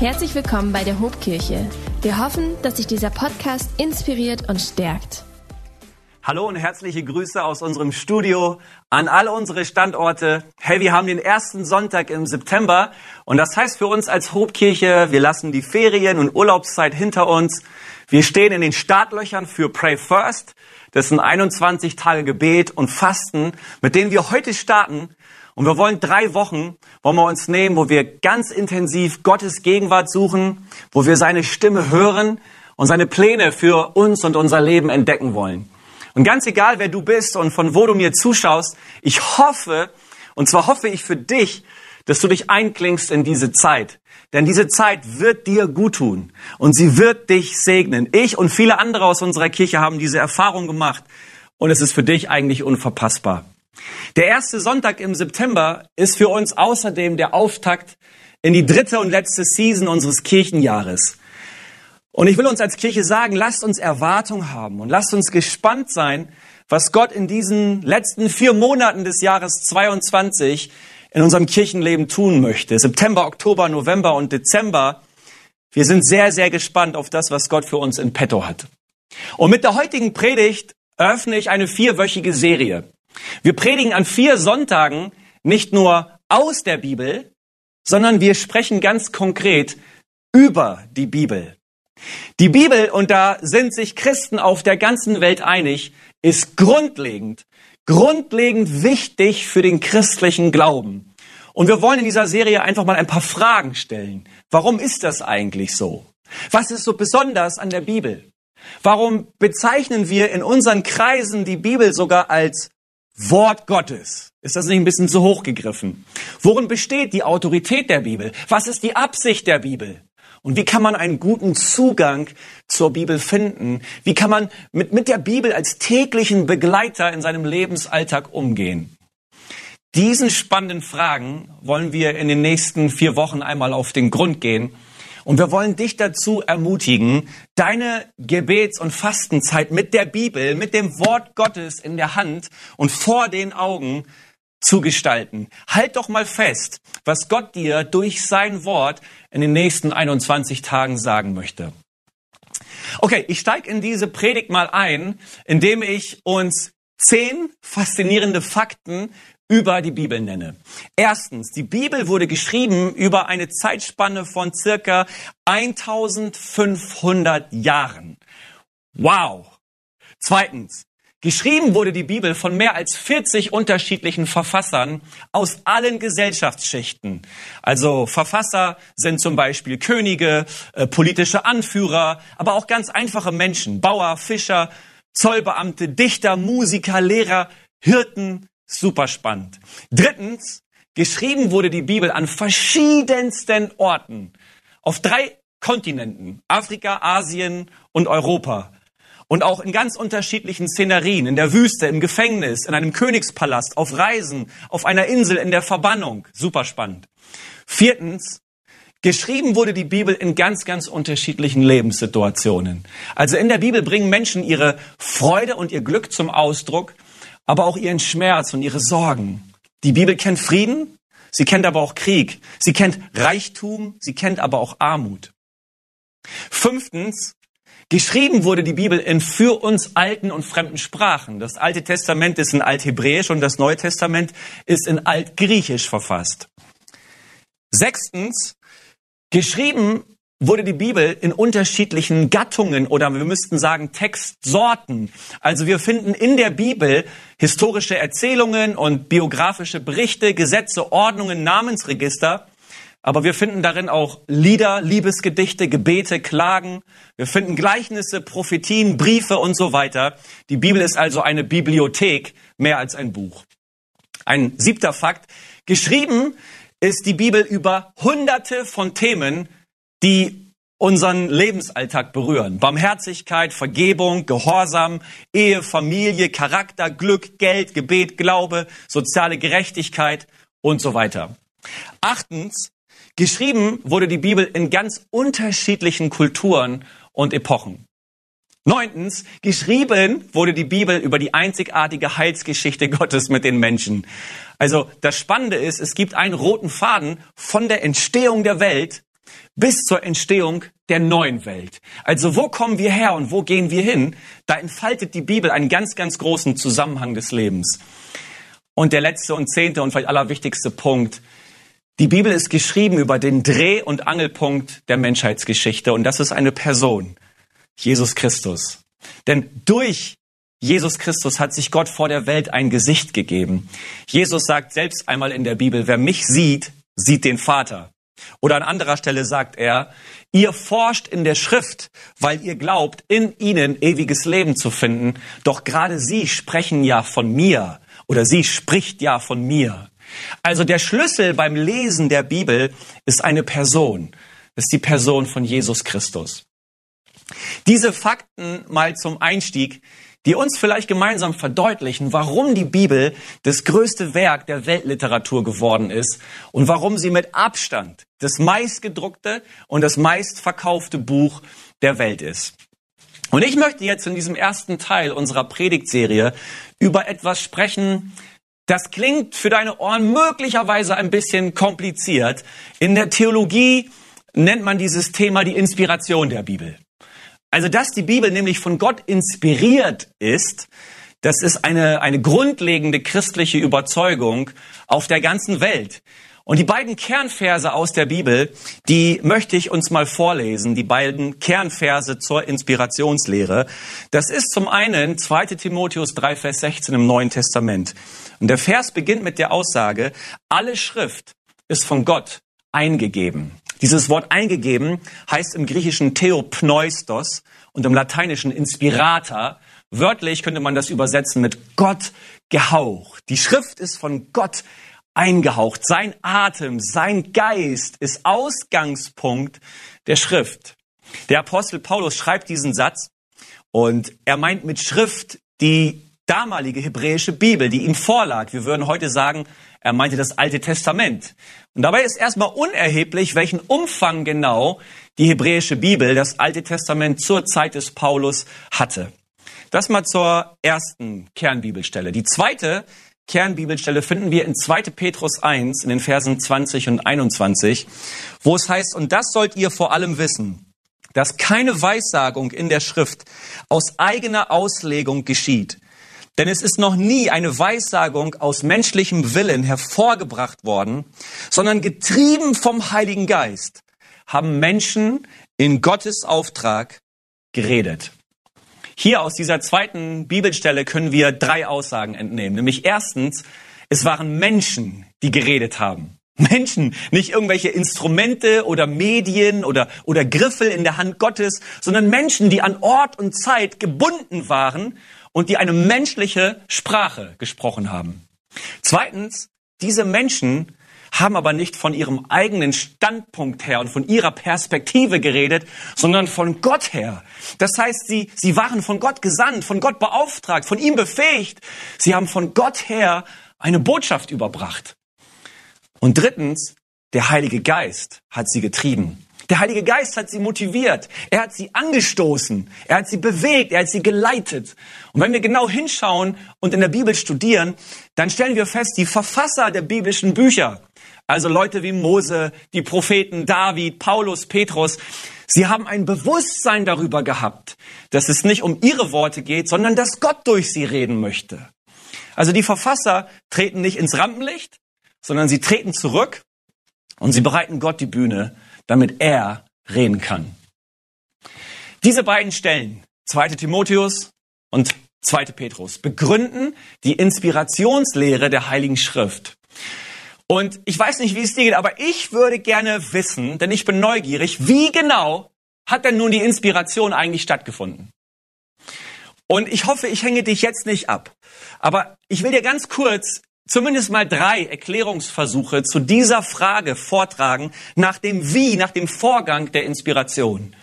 Herzlich willkommen bei der Hobkirche. Wir hoffen, dass sich dieser Podcast inspiriert und stärkt. Hallo und herzliche Grüße aus unserem Studio an alle unsere Standorte. Hey, wir haben den ersten Sonntag im September und das heißt für uns als Hobkirche, wir lassen die Ferien und Urlaubszeit hinter uns. Wir stehen in den Startlöchern für Pray First. Das sind 21 Tage Gebet und Fasten, mit denen wir heute starten. Und wir wollen drei Wochen, wollen wir uns nehmen, wo wir ganz intensiv Gottes Gegenwart suchen, wo wir seine Stimme hören und seine Pläne für uns und unser Leben entdecken wollen. Und ganz egal, wer du bist und von wo du mir zuschaust, ich hoffe, und zwar hoffe ich für dich, dass du dich einklingst in diese Zeit. Denn diese Zeit wird dir gut tun und sie wird dich segnen. Ich und viele andere aus unserer Kirche haben diese Erfahrung gemacht und es ist für dich eigentlich unverpassbar. Der erste Sonntag im September ist für uns außerdem der Auftakt in die dritte und letzte Season unseres Kirchenjahres. Und ich will uns als Kirche sagen, lasst uns Erwartung haben und lasst uns gespannt sein, was Gott in diesen letzten vier Monaten des Jahres 22 in unserem Kirchenleben tun möchte. September, Oktober, November und Dezember. Wir sind sehr, sehr gespannt auf das, was Gott für uns in petto hat. Und mit der heutigen Predigt eröffne ich eine vierwöchige Serie. Wir predigen an vier Sonntagen nicht nur aus der Bibel, sondern wir sprechen ganz konkret über die Bibel. Die Bibel, und da sind sich Christen auf der ganzen Welt einig, ist grundlegend, grundlegend wichtig für den christlichen Glauben. Und wir wollen in dieser Serie einfach mal ein paar Fragen stellen. Warum ist das eigentlich so? Was ist so besonders an der Bibel? Warum bezeichnen wir in unseren Kreisen die Bibel sogar als Wort Gottes. Ist das nicht ein bisschen zu hoch gegriffen? Worin besteht die Autorität der Bibel? Was ist die Absicht der Bibel? Und wie kann man einen guten Zugang zur Bibel finden? Wie kann man mit, mit der Bibel als täglichen Begleiter in seinem Lebensalltag umgehen? Diesen spannenden Fragen wollen wir in den nächsten vier Wochen einmal auf den Grund gehen und wir wollen dich dazu ermutigen, deine Gebets- und Fastenzeit mit der Bibel, mit dem Wort Gottes in der Hand und vor den Augen zu gestalten. Halt doch mal fest, was Gott dir durch sein Wort in den nächsten 21 Tagen sagen möchte. Okay, ich steige in diese Predigt mal ein, indem ich uns zehn faszinierende Fakten über die Bibel nenne. Erstens, die Bibel wurde geschrieben über eine Zeitspanne von circa 1500 Jahren. Wow. Zweitens, geschrieben wurde die Bibel von mehr als 40 unterschiedlichen Verfassern aus allen Gesellschaftsschichten. Also Verfasser sind zum Beispiel Könige, äh, politische Anführer, aber auch ganz einfache Menschen, Bauer, Fischer, Zollbeamte, Dichter, Musiker, Lehrer, Hirten, Super spannend. Drittens, geschrieben wurde die Bibel an verschiedensten Orten. Auf drei Kontinenten. Afrika, Asien und Europa. Und auch in ganz unterschiedlichen Szenerien. In der Wüste, im Gefängnis, in einem Königspalast, auf Reisen, auf einer Insel, in der Verbannung. Super spannend. Viertens, Geschrieben wurde die Bibel in ganz, ganz unterschiedlichen Lebenssituationen. Also in der Bibel bringen Menschen ihre Freude und ihr Glück zum Ausdruck aber auch ihren Schmerz und ihre Sorgen. Die Bibel kennt Frieden, sie kennt aber auch Krieg, sie kennt Reichtum, sie kennt aber auch Armut. Fünftens, geschrieben wurde die Bibel in für uns alten und fremden Sprachen. Das Alte Testament ist in Althebräisch und das Neue Testament ist in Altgriechisch verfasst. Sechstens, geschrieben wurde die Bibel in unterschiedlichen Gattungen oder wir müssten sagen Textsorten. Also wir finden in der Bibel historische Erzählungen und biografische Berichte, Gesetze, Ordnungen, Namensregister. Aber wir finden darin auch Lieder, Liebesgedichte, Gebete, Klagen. Wir finden Gleichnisse, Prophetien, Briefe und so weiter. Die Bibel ist also eine Bibliothek mehr als ein Buch. Ein siebter Fakt. Geschrieben ist die Bibel über hunderte von Themen, die unseren Lebensalltag berühren. Barmherzigkeit, Vergebung, Gehorsam, Ehe, Familie, Charakter, Glück, Geld, Gebet, Glaube, soziale Gerechtigkeit und so weiter. Achtens, geschrieben wurde die Bibel in ganz unterschiedlichen Kulturen und Epochen. Neuntens, geschrieben wurde die Bibel über die einzigartige Heilsgeschichte Gottes mit den Menschen. Also das Spannende ist, es gibt einen roten Faden von der Entstehung der Welt bis zur Entstehung der neuen Welt. Also wo kommen wir her und wo gehen wir hin? Da entfaltet die Bibel einen ganz, ganz großen Zusammenhang des Lebens. Und der letzte und zehnte und vielleicht allerwichtigste Punkt. Die Bibel ist geschrieben über den Dreh- und Angelpunkt der Menschheitsgeschichte und das ist eine Person, Jesus Christus. Denn durch Jesus Christus hat sich Gott vor der Welt ein Gesicht gegeben. Jesus sagt selbst einmal in der Bibel, wer mich sieht, sieht den Vater. Oder an anderer Stelle sagt er, ihr forscht in der Schrift, weil ihr glaubt, in ihnen ewiges Leben zu finden. Doch gerade sie sprechen ja von mir oder sie spricht ja von mir. Also der Schlüssel beim Lesen der Bibel ist eine Person. Ist die Person von Jesus Christus. Diese Fakten mal zum Einstieg, die uns vielleicht gemeinsam verdeutlichen, warum die Bibel das größte Werk der Weltliteratur geworden ist und warum sie mit Abstand das meistgedruckte und das meistverkaufte Buch der Welt ist. Und ich möchte jetzt in diesem ersten Teil unserer Predigtserie über etwas sprechen, das klingt für deine Ohren möglicherweise ein bisschen kompliziert. In der Theologie nennt man dieses Thema die Inspiration der Bibel. Also, dass die Bibel nämlich von Gott inspiriert ist, das ist eine, eine grundlegende christliche Überzeugung auf der ganzen Welt. Und die beiden Kernverse aus der Bibel, die möchte ich uns mal vorlesen, die beiden Kernverse zur Inspirationslehre. Das ist zum einen 2 Timotheus 3, Vers 16 im Neuen Testament. Und der Vers beginnt mit der Aussage, alle Schrift ist von Gott eingegeben. Dieses Wort eingegeben heißt im Griechischen Theopneustos und im Lateinischen Inspirata. Wörtlich könnte man das übersetzen mit Gott gehaucht. Die Schrift ist von Gott eingehaucht. Sein Atem, sein Geist ist Ausgangspunkt der Schrift. Der Apostel Paulus schreibt diesen Satz und er meint mit Schrift die damalige hebräische Bibel, die ihm vorlag. Wir würden heute sagen, er meinte das Alte Testament. Und dabei ist erstmal unerheblich, welchen Umfang genau die hebräische Bibel, das Alte Testament zur Zeit des Paulus hatte. Das mal zur ersten Kernbibelstelle. Die zweite Kernbibelstelle finden wir in 2. Petrus 1 in den Versen 20 und 21, wo es heißt, und das sollt ihr vor allem wissen, dass keine Weissagung in der Schrift aus eigener Auslegung geschieht, denn es ist noch nie eine Weissagung aus menschlichem Willen hervorgebracht worden, sondern getrieben vom Heiligen Geist haben Menschen in Gottes Auftrag geredet. Hier aus dieser zweiten Bibelstelle können wir drei Aussagen entnehmen. Nämlich erstens, es waren Menschen, die geredet haben. Menschen, nicht irgendwelche Instrumente oder Medien oder, oder Griffel in der Hand Gottes, sondern Menschen, die an Ort und Zeit gebunden waren und die eine menschliche Sprache gesprochen haben. Zweitens, diese Menschen haben aber nicht von ihrem eigenen Standpunkt her und von ihrer Perspektive geredet, sondern von Gott her. Das heißt, sie, sie waren von Gott gesandt, von Gott beauftragt, von ihm befähigt. Sie haben von Gott her eine Botschaft überbracht. Und drittens, der Heilige Geist hat sie getrieben. Der Heilige Geist hat sie motiviert. Er hat sie angestoßen. Er hat sie bewegt. Er hat sie geleitet. Und wenn wir genau hinschauen und in der Bibel studieren, dann stellen wir fest, die Verfasser der biblischen Bücher, also Leute wie Mose, die Propheten David, Paulus, Petrus, sie haben ein Bewusstsein darüber gehabt, dass es nicht um ihre Worte geht, sondern dass Gott durch sie reden möchte. Also die Verfasser treten nicht ins Rampenlicht, sondern sie treten zurück und sie bereiten Gott die Bühne, damit er reden kann. Diese beiden Stellen, 2. Timotheus und 2. Petrus, begründen die Inspirationslehre der Heiligen Schrift. Und ich weiß nicht, wie es dir geht, aber ich würde gerne wissen, denn ich bin neugierig, wie genau hat denn nun die Inspiration eigentlich stattgefunden? Und ich hoffe, ich hänge dich jetzt nicht ab. Aber ich will dir ganz kurz zumindest mal drei Erklärungsversuche zu dieser Frage vortragen, nach dem Wie, nach dem Vorgang der Inspiration.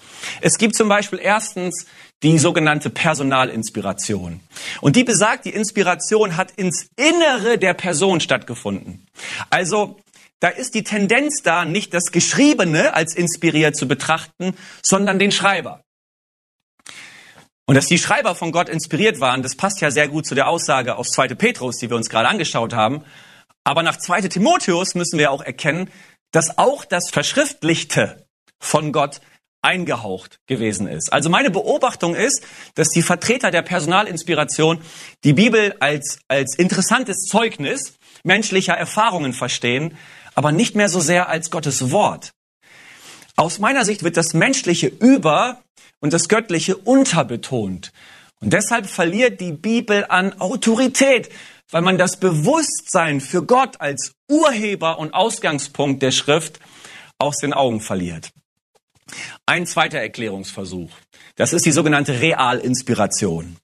Es gibt zum Beispiel erstens die sogenannte Personalinspiration. Und die besagt, die Inspiration hat ins Innere der Person stattgefunden. Also da ist die Tendenz da, nicht das Geschriebene als inspiriert zu betrachten, sondern den Schreiber. Und dass die Schreiber von Gott inspiriert waren, das passt ja sehr gut zu der Aussage aus 2. Petrus, die wir uns gerade angeschaut haben. Aber nach 2. Timotheus müssen wir auch erkennen, dass auch das Verschriftlichte von Gott eingehaucht gewesen ist. Also meine Beobachtung ist, dass die Vertreter der Personalinspiration die Bibel als, als interessantes Zeugnis menschlicher Erfahrungen verstehen, aber nicht mehr so sehr als Gottes Wort. Aus meiner Sicht wird das Menschliche über und das Göttliche unterbetont. Und deshalb verliert die Bibel an Autorität, weil man das Bewusstsein für Gott als Urheber und Ausgangspunkt der Schrift aus den Augen verliert. Ein zweiter Erklärungsversuch. Das ist die sogenannte Realinspiration.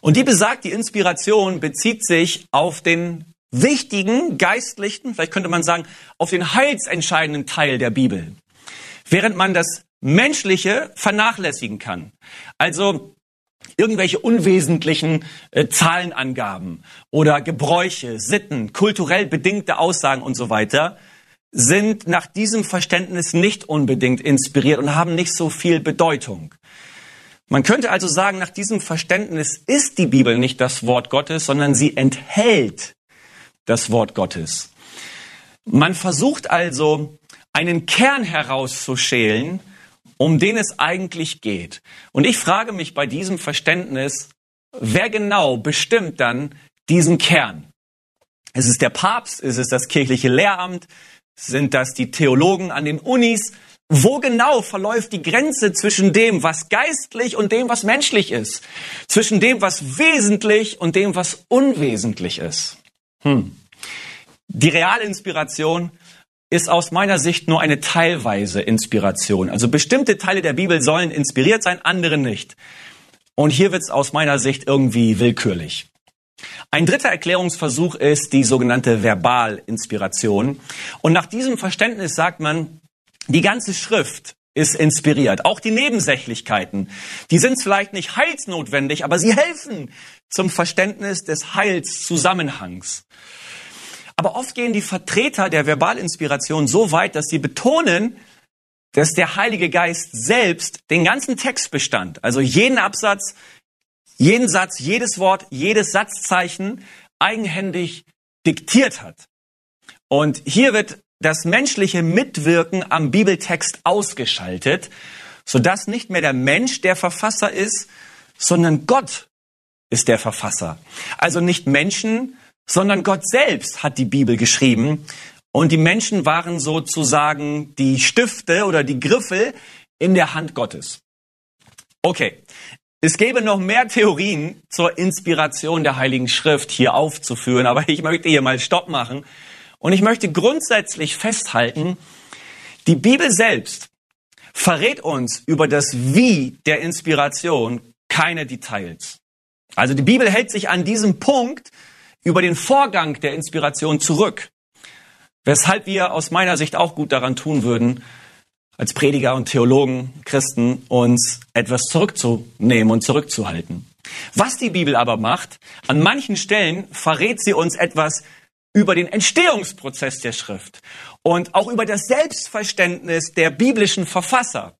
Und die besagt, die Inspiration bezieht sich auf den wichtigen, geistlichen, vielleicht könnte man sagen, auf den heilsentscheidenden Teil der Bibel. Während man das Menschliche vernachlässigen kann. Also irgendwelche unwesentlichen äh, Zahlenangaben oder Gebräuche, Sitten, kulturell bedingte Aussagen und so weiter sind nach diesem Verständnis nicht unbedingt inspiriert und haben nicht so viel Bedeutung. Man könnte also sagen, nach diesem Verständnis ist die Bibel nicht das Wort Gottes, sondern sie enthält das Wort Gottes. Man versucht also, einen Kern herauszuschälen, um den es eigentlich geht. Und ich frage mich bei diesem Verständnis, wer genau bestimmt dann diesen Kern? Ist es der Papst? Ist es das kirchliche Lehramt? Sind das die Theologen an den Unis? Wo genau verläuft die Grenze zwischen dem, was geistlich und dem, was menschlich ist? Zwischen dem, was wesentlich und dem, was unwesentlich ist? Hm. Die Realinspiration ist aus meiner Sicht nur eine teilweise Inspiration. Also bestimmte Teile der Bibel sollen inspiriert sein, andere nicht. Und hier wird es aus meiner Sicht irgendwie willkürlich. Ein dritter Erklärungsversuch ist die sogenannte Verbalinspiration. Und nach diesem Verständnis sagt man, die ganze Schrift ist inspiriert. Auch die Nebensächlichkeiten, die sind vielleicht nicht heilsnotwendig, aber sie helfen zum Verständnis des Heilszusammenhangs. Aber oft gehen die Vertreter der Verbalinspiration so weit, dass sie betonen, dass der Heilige Geist selbst den ganzen Textbestand, also jeden Absatz, jeden Satz, jedes Wort, jedes Satzzeichen eigenhändig diktiert hat. Und hier wird das menschliche Mitwirken am Bibeltext ausgeschaltet, sodass nicht mehr der Mensch der Verfasser ist, sondern Gott ist der Verfasser. Also nicht Menschen, sondern Gott selbst hat die Bibel geschrieben und die Menschen waren sozusagen die Stifte oder die Griffel in der Hand Gottes. Okay, es gäbe noch mehr Theorien zur Inspiration der Heiligen Schrift hier aufzuführen, aber ich möchte hier mal Stopp machen. Und ich möchte grundsätzlich festhalten, die Bibel selbst verrät uns über das Wie der Inspiration keine Details. Also die Bibel hält sich an diesem Punkt über den Vorgang der Inspiration zurück. Weshalb wir aus meiner Sicht auch gut daran tun würden, als Prediger und Theologen, Christen, uns etwas zurückzunehmen und zurückzuhalten. Was die Bibel aber macht, an manchen Stellen verrät sie uns etwas über den Entstehungsprozess der Schrift und auch über das Selbstverständnis der biblischen Verfasser.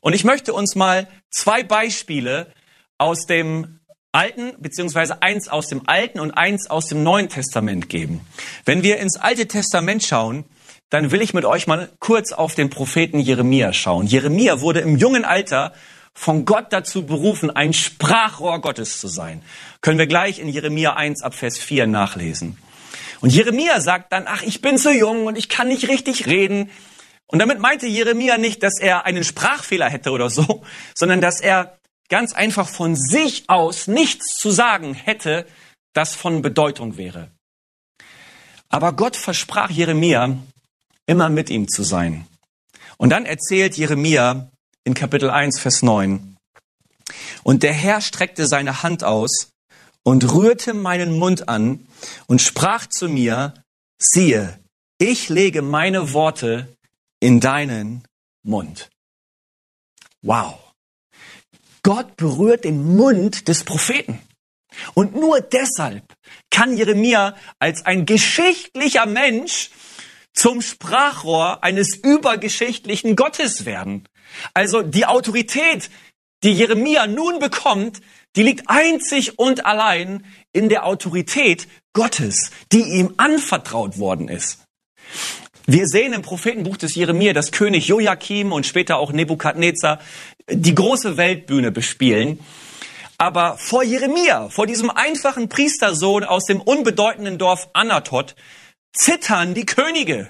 Und ich möchte uns mal zwei Beispiele aus dem Alten, beziehungsweise eins aus dem Alten und eins aus dem Neuen Testament geben. Wenn wir ins Alte Testament schauen, dann will ich mit euch mal kurz auf den Propheten Jeremia schauen. Jeremia wurde im jungen Alter von Gott dazu berufen, ein Sprachrohr Gottes zu sein. Können wir gleich in Jeremia 1 ab Vers 4 nachlesen. Und Jeremia sagt dann, ach, ich bin zu jung und ich kann nicht richtig reden. Und damit meinte Jeremia nicht, dass er einen Sprachfehler hätte oder so, sondern dass er ganz einfach von sich aus nichts zu sagen hätte, das von Bedeutung wäre. Aber Gott versprach Jeremia, immer mit ihm zu sein. Und dann erzählt Jeremia in Kapitel 1, Vers 9, und der Herr streckte seine Hand aus und rührte meinen Mund an und sprach zu mir, siehe, ich lege meine Worte in deinen Mund. Wow. Gott berührt den Mund des Propheten. Und nur deshalb kann Jeremia als ein geschichtlicher Mensch zum Sprachrohr eines übergeschichtlichen Gottes werden. Also die Autorität, die Jeremia nun bekommt, die liegt einzig und allein in der Autorität Gottes, die ihm anvertraut worden ist. Wir sehen im Prophetenbuch des Jeremia, dass König Joachim und später auch Nebukadnezar die große Weltbühne bespielen. Aber vor Jeremia, vor diesem einfachen Priestersohn aus dem unbedeutenden Dorf Anatot, zittern die Könige,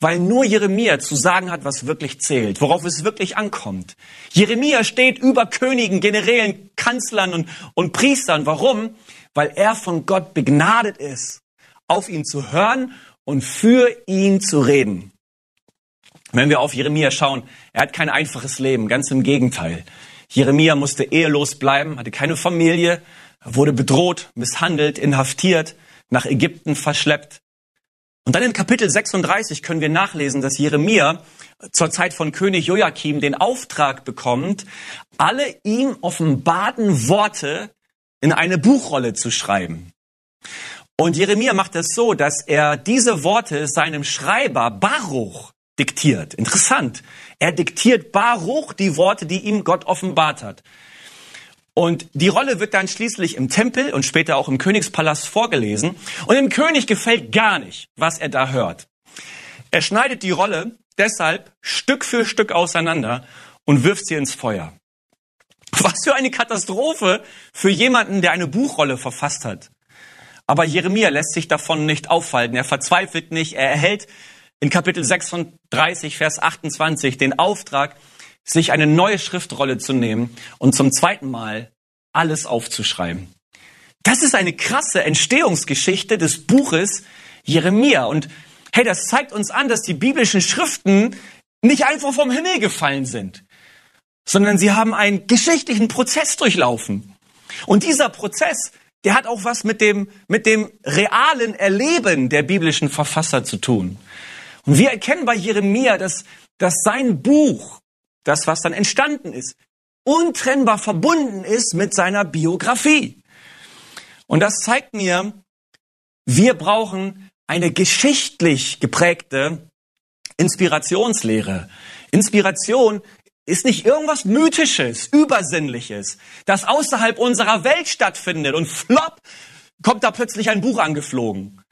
weil nur Jeremia zu sagen hat, was wirklich zählt, worauf es wirklich ankommt. Jeremia steht über Königen, Generälen, Kanzlern und, und Priestern. Warum? Weil er von Gott begnadet ist, auf ihn zu hören und für ihn zu reden. Wenn wir auf Jeremia schauen, er hat kein einfaches Leben, ganz im Gegenteil. Jeremia musste ehelos bleiben, hatte keine Familie, wurde bedroht, misshandelt, inhaftiert, nach Ägypten verschleppt. Und dann in Kapitel 36 können wir nachlesen, dass Jeremia zur Zeit von König Joachim den Auftrag bekommt, alle ihm offenbarten Worte in eine Buchrolle zu schreiben. Und Jeremia macht es so, dass er diese Worte seinem Schreiber Baruch diktiert. Interessant. Er diktiert Baruch die Worte, die ihm Gott offenbart hat. Und die Rolle wird dann schließlich im Tempel und später auch im Königspalast vorgelesen. Und dem König gefällt gar nicht, was er da hört. Er schneidet die Rolle deshalb Stück für Stück auseinander und wirft sie ins Feuer. Was für eine Katastrophe für jemanden, der eine Buchrolle verfasst hat. Aber Jeremia lässt sich davon nicht aufhalten. Er verzweifelt nicht. Er erhält in Kapitel 36, Vers 28 den Auftrag, sich eine neue Schriftrolle zu nehmen und zum zweiten Mal alles aufzuschreiben. Das ist eine krasse Entstehungsgeschichte des Buches Jeremia. Und hey, das zeigt uns an, dass die biblischen Schriften nicht einfach vom Himmel gefallen sind, sondern sie haben einen geschichtlichen Prozess durchlaufen. Und dieser Prozess, der hat auch was mit dem, mit dem realen Erleben der biblischen Verfasser zu tun. Und wir erkennen bei Jeremia, dass, dass sein Buch das, was dann entstanden ist, untrennbar verbunden ist mit seiner Biografie. Und das zeigt mir, wir brauchen eine geschichtlich geprägte Inspirationslehre. Inspiration ist nicht irgendwas Mythisches, Übersinnliches, das außerhalb unserer Welt stattfindet und flop, kommt da plötzlich ein Buch angeflogen.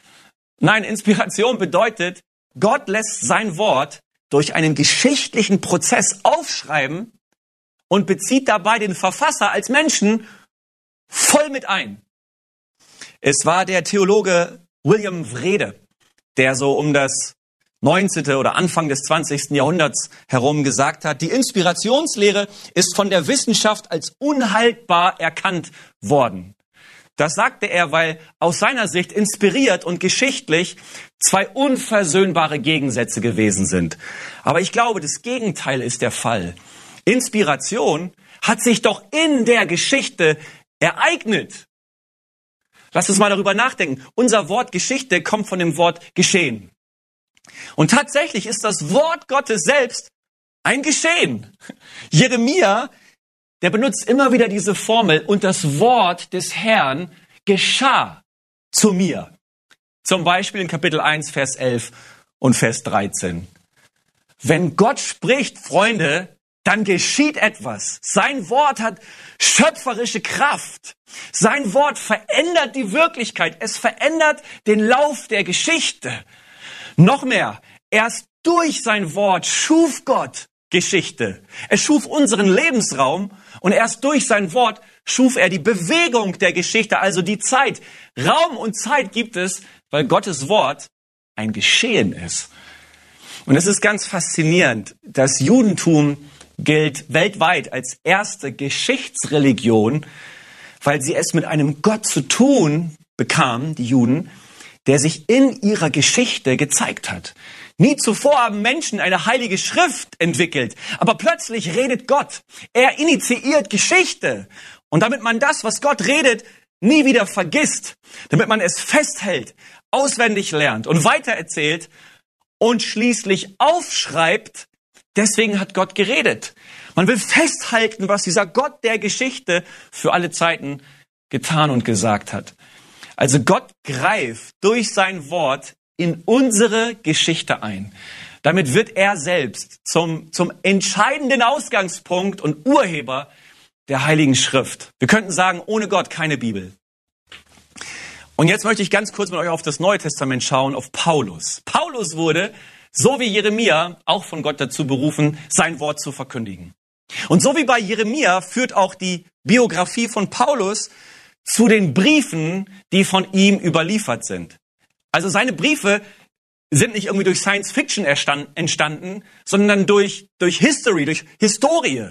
Nein, Inspiration bedeutet, Gott lässt sein Wort durch einen geschichtlichen Prozess aufschreiben und bezieht dabei den Verfasser als Menschen voll mit ein. Es war der Theologe William Wrede, der so um das 19. oder Anfang des 20. Jahrhunderts herum gesagt hat, die Inspirationslehre ist von der Wissenschaft als unhaltbar erkannt worden. Das sagte er, weil aus seiner Sicht inspiriert und geschichtlich zwei unversöhnbare Gegensätze gewesen sind. Aber ich glaube, das Gegenteil ist der Fall. Inspiration hat sich doch in der Geschichte ereignet. Lass uns mal darüber nachdenken. Unser Wort Geschichte kommt von dem Wort geschehen. Und tatsächlich ist das Wort Gottes selbst ein Geschehen. Jeremia der benutzt immer wieder diese Formel und das Wort des Herrn geschah zu mir. Zum Beispiel in Kapitel 1, Vers 11 und Vers 13. Wenn Gott spricht, Freunde, dann geschieht etwas. Sein Wort hat schöpferische Kraft. Sein Wort verändert die Wirklichkeit. Es verändert den Lauf der Geschichte. Noch mehr, erst durch sein Wort schuf Gott Geschichte. Er schuf unseren Lebensraum und erst durch sein Wort schuf er die Bewegung der Geschichte, also die Zeit. Raum und Zeit gibt es, weil Gottes Wort ein Geschehen ist. Und es ist ganz faszinierend. Das Judentum gilt weltweit als erste Geschichtsreligion, weil sie es mit einem Gott zu tun bekamen, die Juden, der sich in ihrer Geschichte gezeigt hat. Nie zuvor haben Menschen eine heilige Schrift entwickelt, aber plötzlich redet Gott. Er initiiert Geschichte. Und damit man das, was Gott redet, nie wieder vergisst, damit man es festhält, auswendig lernt und weitererzählt und schließlich aufschreibt, deswegen hat Gott geredet. Man will festhalten, was dieser Gott der Geschichte für alle Zeiten getan und gesagt hat. Also Gott greift durch sein Wort in unsere Geschichte ein. Damit wird er selbst zum, zum entscheidenden Ausgangspunkt und Urheber der Heiligen Schrift. Wir könnten sagen, ohne Gott keine Bibel. Und jetzt möchte ich ganz kurz mit euch auf das Neue Testament schauen, auf Paulus. Paulus wurde so wie Jeremia auch von Gott dazu berufen, sein Wort zu verkündigen. Und so wie bei Jeremia führt auch die Biografie von Paulus zu den Briefen, die von ihm überliefert sind. Also seine Briefe sind nicht irgendwie durch Science Fiction entstanden, sondern durch, durch History, durch Historie.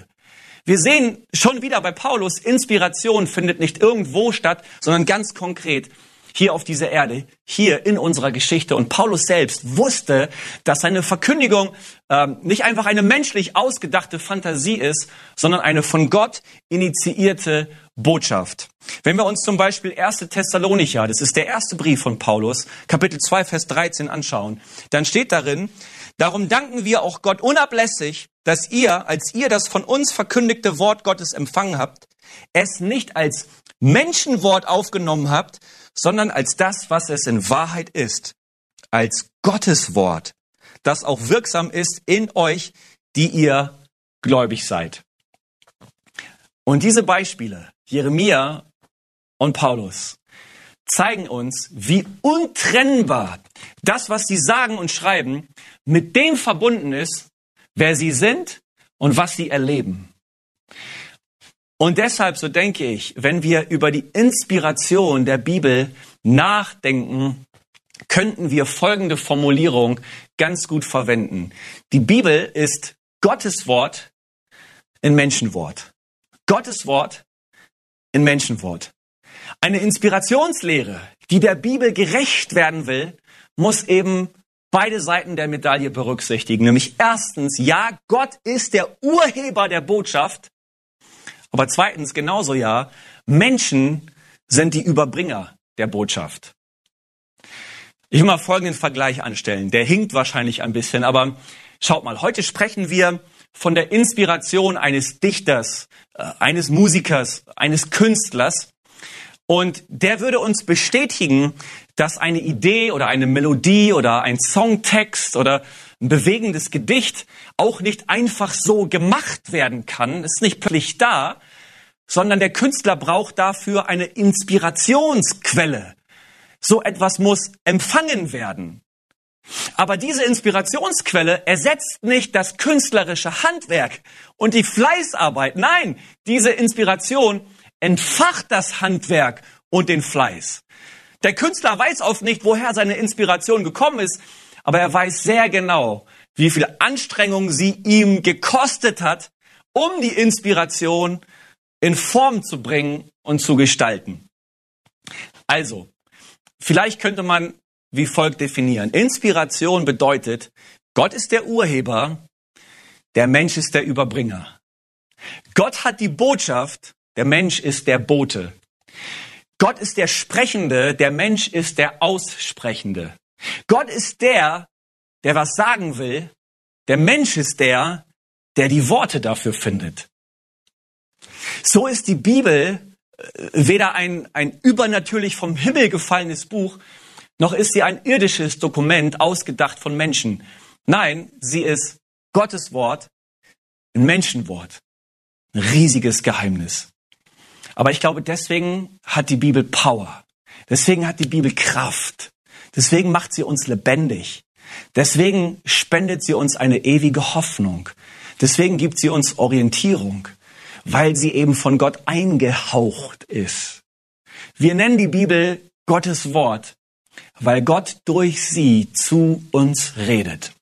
Wir sehen schon wieder bei Paulus, Inspiration findet nicht irgendwo statt, sondern ganz konkret hier auf dieser Erde, hier in unserer Geschichte. Und Paulus selbst wusste, dass seine Verkündigung ähm, nicht einfach eine menschlich ausgedachte Fantasie ist, sondern eine von Gott initiierte Botschaft. Wenn wir uns zum Beispiel 1. Thessalonicher, das ist der erste Brief von Paulus, Kapitel 2, Vers 13 anschauen, dann steht darin, darum danken wir auch Gott unablässig, dass ihr, als ihr das von uns verkündigte Wort Gottes empfangen habt, es nicht als Menschenwort aufgenommen habt, sondern als das, was es in Wahrheit ist, als Gottes Wort, das auch wirksam ist in euch, die ihr gläubig seid. Und diese Beispiele, Jeremia und Paulus, zeigen uns, wie untrennbar das, was sie sagen und schreiben, mit dem verbunden ist, wer sie sind und was sie erleben. Und deshalb, so denke ich, wenn wir über die Inspiration der Bibel nachdenken, könnten wir folgende Formulierung ganz gut verwenden. Die Bibel ist Gottes Wort in Menschenwort. Gottes Wort in Menschenwort. Eine Inspirationslehre, die der Bibel gerecht werden will, muss eben beide Seiten der Medaille berücksichtigen. Nämlich erstens, ja, Gott ist der Urheber der Botschaft aber zweitens genauso ja, Menschen sind die Überbringer der Botschaft. Ich will mal folgenden Vergleich anstellen. Der hinkt wahrscheinlich ein bisschen, aber schaut mal, heute sprechen wir von der Inspiration eines Dichters, äh, eines Musikers, eines Künstlers. Und der würde uns bestätigen, dass eine Idee oder eine Melodie oder ein Songtext oder ein bewegendes Gedicht auch nicht einfach so gemacht werden kann, ist nicht plötzlich da, sondern der Künstler braucht dafür eine Inspirationsquelle. So etwas muss empfangen werden. Aber diese Inspirationsquelle ersetzt nicht das künstlerische Handwerk und die Fleißarbeit. Nein, diese Inspiration entfacht das Handwerk und den Fleiß. Der Künstler weiß oft nicht, woher seine Inspiration gekommen ist, aber er weiß sehr genau, wie viel Anstrengung sie ihm gekostet hat, um die Inspiration in Form zu bringen und zu gestalten. Also, vielleicht könnte man wie folgt definieren. Inspiration bedeutet, Gott ist der Urheber, der Mensch ist der Überbringer. Gott hat die Botschaft, der Mensch ist der Bote. Gott ist der Sprechende, der Mensch ist der Aussprechende. Gott ist der, der was sagen will. Der Mensch ist der, der die Worte dafür findet. So ist die Bibel äh, weder ein, ein übernatürlich vom Himmel gefallenes Buch, noch ist sie ein irdisches Dokument ausgedacht von Menschen. Nein, sie ist Gottes Wort, ein Menschenwort. Ein riesiges Geheimnis. Aber ich glaube, deswegen hat die Bibel Power. Deswegen hat die Bibel Kraft. Deswegen macht sie uns lebendig. Deswegen spendet sie uns eine ewige Hoffnung. Deswegen gibt sie uns Orientierung, weil sie eben von Gott eingehaucht ist. Wir nennen die Bibel Gottes Wort, weil Gott durch sie zu uns redet.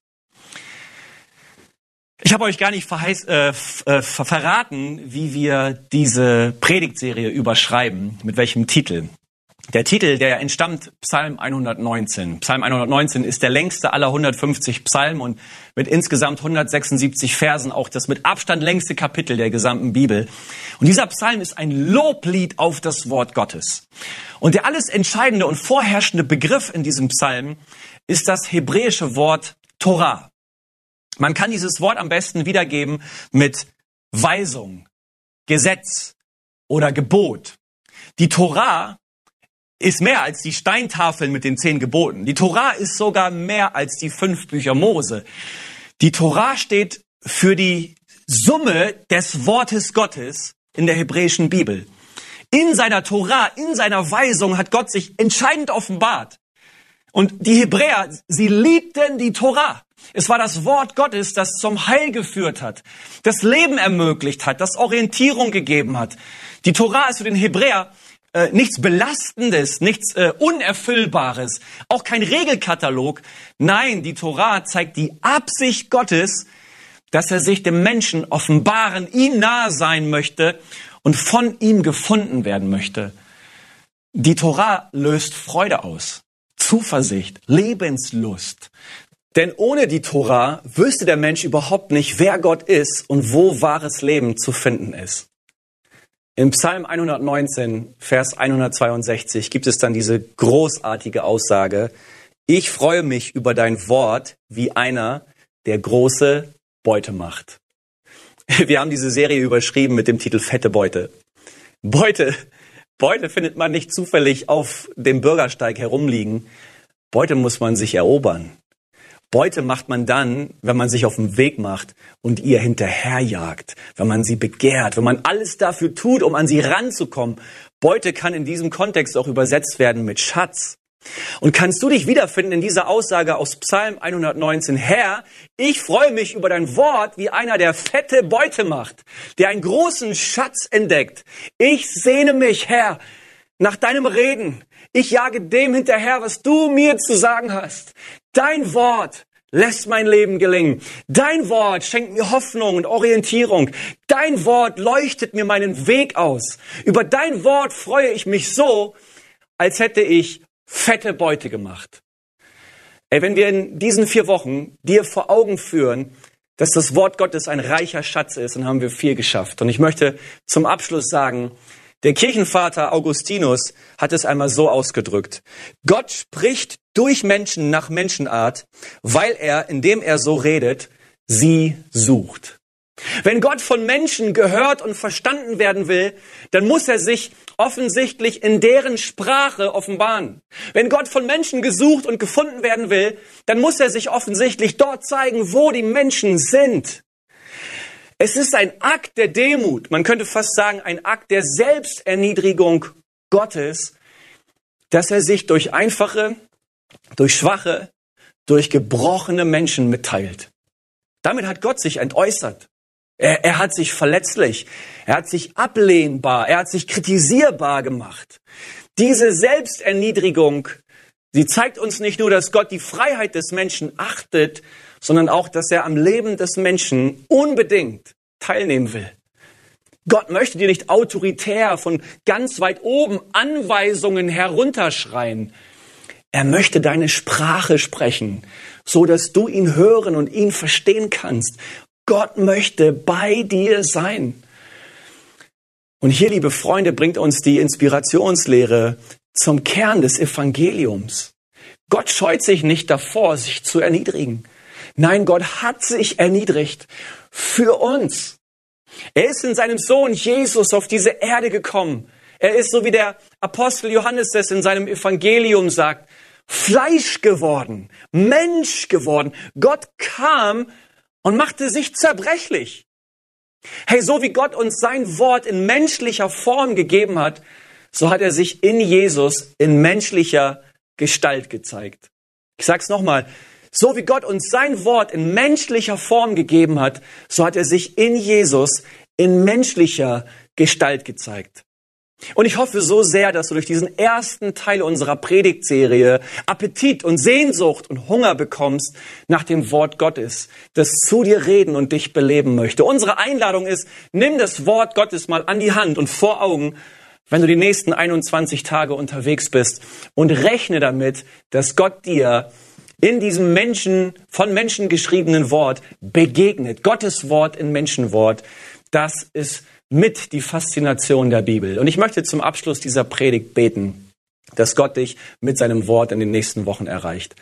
Ich habe euch gar nicht verheiß, äh, äh, verraten, wie wir diese Predigtserie überschreiben, mit welchem Titel. Der Titel, der entstammt Psalm 119. Psalm 119 ist der längste aller 150 Psalmen und mit insgesamt 176 Versen auch das mit Abstand längste Kapitel der gesamten Bibel. Und dieser Psalm ist ein Loblied auf das Wort Gottes. Und der alles entscheidende und vorherrschende Begriff in diesem Psalm ist das hebräische Wort Torah. Man kann dieses Wort am besten wiedergeben mit Weisung, Gesetz oder Gebot. Die Torah ist mehr als die Steintafeln mit den zehn Geboten. Die Torah ist sogar mehr als die fünf Bücher Mose. Die Torah steht für die Summe des Wortes Gottes in der hebräischen Bibel. In seiner Torah, in seiner Weisung hat Gott sich entscheidend offenbart. Und die Hebräer, sie liebten die Torah. Es war das Wort Gottes, das zum Heil geführt hat, das Leben ermöglicht hat, das Orientierung gegeben hat. Die Torah ist für den Hebräer äh, nichts Belastendes, nichts äh, Unerfüllbares, auch kein Regelkatalog. Nein, die Torah zeigt die Absicht Gottes, dass er sich dem Menschen offenbaren, ihm nahe sein möchte und von ihm gefunden werden möchte. Die Torah löst Freude aus, Zuversicht, Lebenslust. Denn ohne die Torah wüsste der Mensch überhaupt nicht, wer Gott ist und wo wahres Leben zu finden ist. Im Psalm 119, Vers 162 gibt es dann diese großartige Aussage, ich freue mich über dein Wort wie einer, der große Beute macht. Wir haben diese Serie überschrieben mit dem Titel Fette Beute. Beute Beute findet man nicht zufällig auf dem Bürgersteig herumliegen. Beute muss man sich erobern. Beute macht man dann, wenn man sich auf den Weg macht und ihr hinterherjagt, wenn man sie begehrt, wenn man alles dafür tut, um an sie ranzukommen. Beute kann in diesem Kontext auch übersetzt werden mit Schatz. Und kannst du dich wiederfinden in dieser Aussage aus Psalm 119, Herr, ich freue mich über dein Wort wie einer, der fette Beute macht, der einen großen Schatz entdeckt. Ich sehne mich, Herr, nach deinem Reden. Ich jage dem hinterher, was du mir zu sagen hast. Dein Wort lässt mein Leben gelingen. Dein Wort schenkt mir Hoffnung und Orientierung. Dein Wort leuchtet mir meinen Weg aus. Über dein Wort freue ich mich so, als hätte ich fette Beute gemacht. Ey, wenn wir in diesen vier Wochen dir vor Augen führen, dass das Wort Gottes ein reicher Schatz ist, dann haben wir viel geschafft. Und ich möchte zum Abschluss sagen, der Kirchenvater Augustinus hat es einmal so ausgedrückt. Gott spricht durch Menschen nach Menschenart, weil er, indem er so redet, sie sucht. Wenn Gott von Menschen gehört und verstanden werden will, dann muss er sich offensichtlich in deren Sprache offenbaren. Wenn Gott von Menschen gesucht und gefunden werden will, dann muss er sich offensichtlich dort zeigen, wo die Menschen sind. Es ist ein Akt der Demut, man könnte fast sagen ein Akt der Selbsterniedrigung Gottes, dass er sich durch einfache, durch schwache, durch gebrochene Menschen mitteilt. Damit hat Gott sich entäußert. Er, er hat sich verletzlich, er hat sich ablehnbar, er hat sich kritisierbar gemacht. Diese Selbsterniedrigung, sie zeigt uns nicht nur, dass Gott die Freiheit des Menschen achtet, sondern auch, dass er am Leben des Menschen unbedingt teilnehmen will. Gott möchte dir nicht autoritär von ganz weit oben Anweisungen herunterschreien. Er möchte deine Sprache sprechen, so dass du ihn hören und ihn verstehen kannst Gott möchte bei dir sein. Und hier, liebe Freunde, bringt uns die Inspirationslehre zum Kern des Evangeliums. Gott scheut sich nicht davor, sich zu erniedrigen. Nein, Gott hat sich erniedrigt für uns. Er ist in seinem Sohn Jesus auf diese Erde gekommen. Er ist, so wie der Apostel Johannes es in seinem Evangelium sagt, Fleisch geworden, Mensch geworden. Gott kam und machte sich zerbrechlich. Hey, so wie Gott uns sein Wort in menschlicher Form gegeben hat, so hat er sich in Jesus in menschlicher Gestalt gezeigt. Ich sag's nochmal. So wie Gott uns sein Wort in menschlicher Form gegeben hat, so hat er sich in Jesus in menschlicher Gestalt gezeigt. Und ich hoffe so sehr, dass du durch diesen ersten Teil unserer Predigtserie Appetit und Sehnsucht und Hunger bekommst nach dem Wort Gottes, das zu dir reden und dich beleben möchte. Unsere Einladung ist, nimm das Wort Gottes mal an die Hand und vor Augen, wenn du die nächsten 21 Tage unterwegs bist und rechne damit, dass Gott dir in diesem Menschen, von Menschen geschriebenen Wort begegnet. Gottes Wort in Menschenwort. Das ist mit die Faszination der Bibel. Und ich möchte zum Abschluss dieser Predigt beten, dass Gott dich mit seinem Wort in den nächsten Wochen erreicht.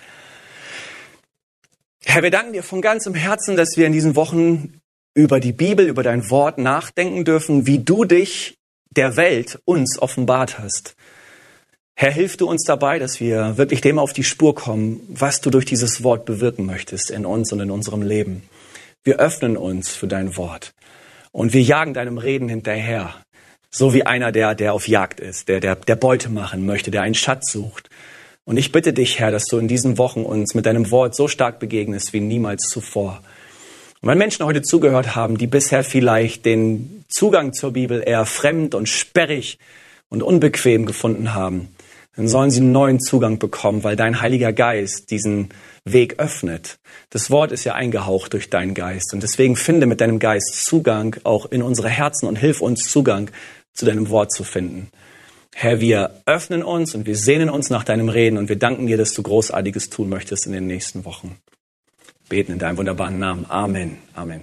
Herr, wir danken dir von ganzem Herzen, dass wir in diesen Wochen über die Bibel, über dein Wort nachdenken dürfen, wie du dich der Welt uns offenbart hast. Herr, hilf du uns dabei, dass wir wirklich dem auf die Spur kommen, was du durch dieses Wort bewirken möchtest in uns und in unserem Leben. Wir öffnen uns für dein Wort. Und wir jagen deinem Reden hinterher. So wie einer, der, der auf Jagd ist, der, der, der Beute machen möchte, der einen Schatz sucht. Und ich bitte dich, Herr, dass du in diesen Wochen uns mit deinem Wort so stark begegnest wie niemals zuvor. Und wenn Menschen heute zugehört haben, die bisher vielleicht den Zugang zur Bibel eher fremd und sperrig und unbequem gefunden haben, dann sollen sie einen neuen Zugang bekommen, weil dein Heiliger Geist diesen Weg öffnet. Das Wort ist ja eingehaucht durch deinen Geist und deswegen finde mit deinem Geist Zugang auch in unsere Herzen und hilf uns Zugang zu deinem Wort zu finden. Herr, wir öffnen uns und wir sehnen uns nach deinem Reden und wir danken dir, dass du Großartiges tun möchtest in den nächsten Wochen. Beten in deinem wunderbaren Namen. Amen. Amen.